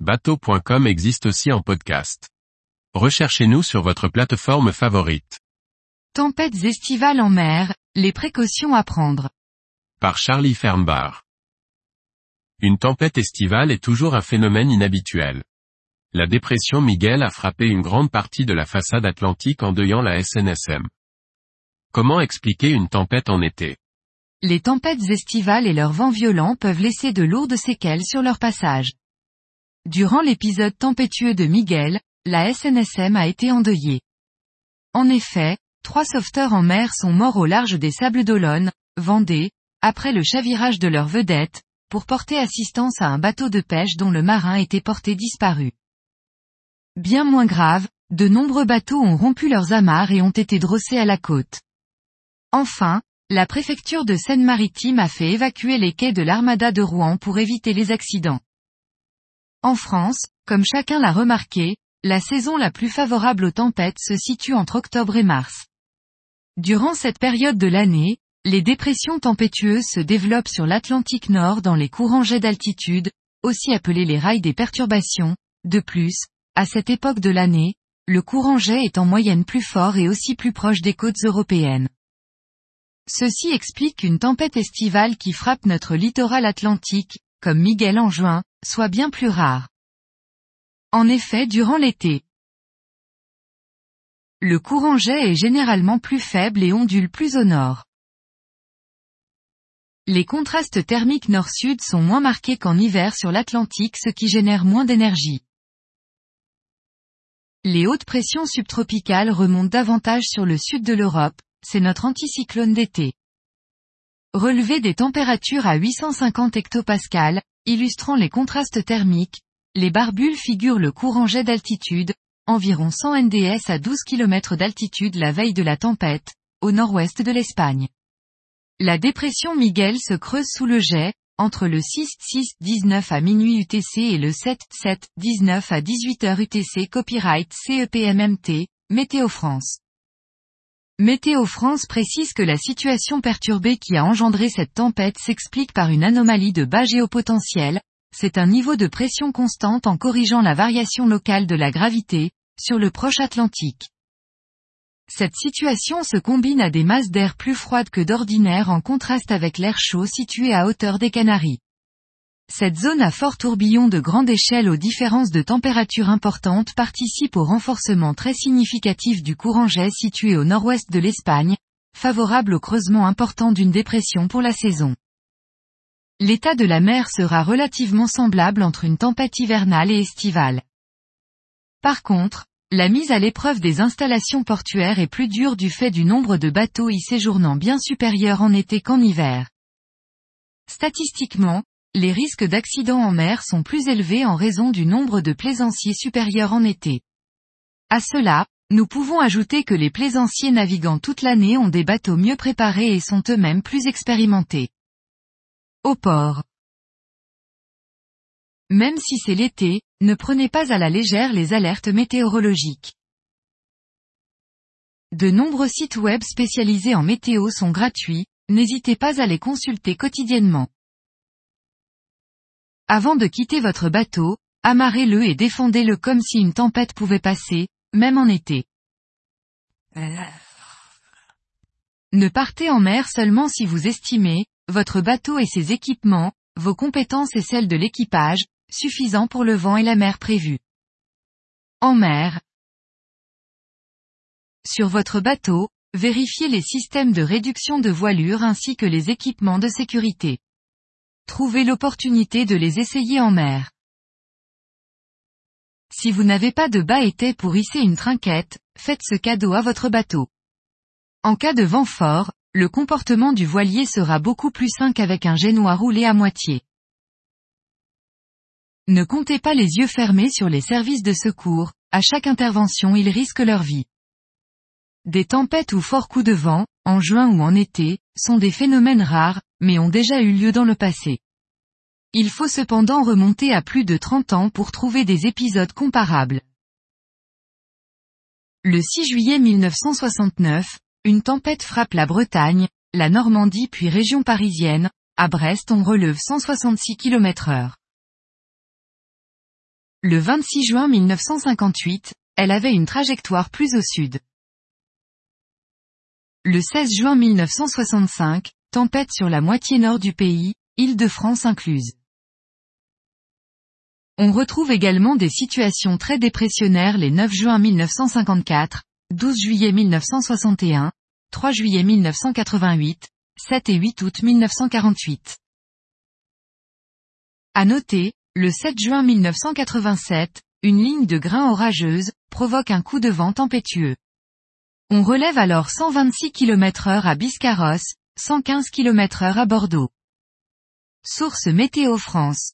Bateau.com existe aussi en podcast. Recherchez-nous sur votre plateforme favorite. Tempêtes estivales en mer, les précautions à prendre. Par Charlie Fernbar. Une tempête estivale est toujours un phénomène inhabituel. La dépression Miguel a frappé une grande partie de la façade atlantique endeuillant la SNSM. Comment expliquer une tempête en été? Les tempêtes estivales et leurs vents violents peuvent laisser de lourdes séquelles sur leur passage. Durant l'épisode tempétueux de Miguel, la SNSM a été endeuillée. En effet, trois sauveteurs en mer sont morts au large des Sables d'Olonne, Vendée, après le chavirage de leur vedette, pour porter assistance à un bateau de pêche dont le marin était porté disparu. Bien moins grave, de nombreux bateaux ont rompu leurs amarres et ont été drossés à la côte. Enfin, la préfecture de Seine-Maritime a fait évacuer les quais de l'armada de Rouen pour éviter les accidents. En France, comme chacun l'a remarqué, la saison la plus favorable aux tempêtes se situe entre octobre et mars. Durant cette période de l'année, les dépressions tempétueuses se développent sur l'Atlantique Nord dans les courants jets d'altitude, aussi appelés les rails des perturbations. De plus, à cette époque de l'année, le courant jet est en moyenne plus fort et aussi plus proche des côtes européennes. Ceci explique qu'une tempête estivale qui frappe notre littoral atlantique, comme Miguel en juin, soit bien plus rare. En effet durant l'été, le courant jet est généralement plus faible et ondule plus au nord. Les contrastes thermiques nord-sud sont moins marqués qu'en hiver sur l'Atlantique ce qui génère moins d'énergie. Les hautes pressions subtropicales remontent davantage sur le sud de l'Europe, c'est notre anticyclone d'été. Relevé des températures à 850 hectopascales, illustrant les contrastes thermiques, les barbules figurent le courant jet d'altitude, environ 100 NDS à 12 km d'altitude la veille de la tempête, au nord-ouest de l'Espagne. La dépression Miguel se creuse sous le jet, entre le 6-6-19 à minuit UTC et le 7-7-19 à 18h UTC copyright CEPMMT, Météo France. Météo France précise que la situation perturbée qui a engendré cette tempête s'explique par une anomalie de bas géopotentiel, c'est un niveau de pression constante en corrigeant la variation locale de la gravité, sur le proche Atlantique. Cette situation se combine à des masses d'air plus froides que d'ordinaire en contraste avec l'air chaud situé à hauteur des Canaries. Cette zone à fort tourbillon de grande échelle aux différences de température importantes participe au renforcement très significatif du courant jet situé au nord-ouest de l'Espagne, favorable au creusement important d'une dépression pour la saison. L'état de la mer sera relativement semblable entre une tempête hivernale et estivale. Par contre, la mise à l'épreuve des installations portuaires est plus dure du fait du nombre de bateaux y séjournant bien supérieur en été qu'en hiver. Statistiquement, les risques d'accidents en mer sont plus élevés en raison du nombre de plaisanciers supérieurs en été. À cela, nous pouvons ajouter que les plaisanciers naviguant toute l'année ont des bateaux mieux préparés et sont eux-mêmes plus expérimentés. Au port. Même si c'est l'été, ne prenez pas à la légère les alertes météorologiques. De nombreux sites web spécialisés en météo sont gratuits, n'hésitez pas à les consulter quotidiennement. Avant de quitter votre bateau, amarrez-le et défendez-le comme si une tempête pouvait passer, même en été. Ne partez en mer seulement si vous estimez, votre bateau et ses équipements, vos compétences et celles de l'équipage, suffisants pour le vent et la mer prévus. En mer. Sur votre bateau, vérifiez les systèmes de réduction de voilure ainsi que les équipements de sécurité. Trouvez l'opportunité de les essayer en mer. Si vous n'avez pas de bas-été pour hisser une trinquette, faites ce cadeau à votre bateau. En cas de vent fort, le comportement du voilier sera beaucoup plus sain qu'avec un génois roulé à moitié. Ne comptez pas les yeux fermés sur les services de secours, à chaque intervention ils risquent leur vie. Des tempêtes ou forts coups de vent, en juin ou en été, sont des phénomènes rares, mais ont déjà eu lieu dans le passé. Il faut cependant remonter à plus de 30 ans pour trouver des épisodes comparables. Le 6 juillet 1969, une tempête frappe la Bretagne, la Normandie puis région parisienne, à Brest on relève 166 km heure. Le 26 juin 1958, elle avait une trajectoire plus au sud. Le 16 juin 1965, tempête sur la moitié nord du pays, Île-de-France incluse. On retrouve également des situations très dépressionnaires les 9 juin 1954, 12 juillet 1961, 3 juillet 1988, 7 et 8 août 1948. À noter, le 7 juin 1987, une ligne de grains orageuse, provoque un coup de vent tempétueux. On relève alors 126 km heure à Biscarrosse, 115 km heure à Bordeaux. Source Météo France.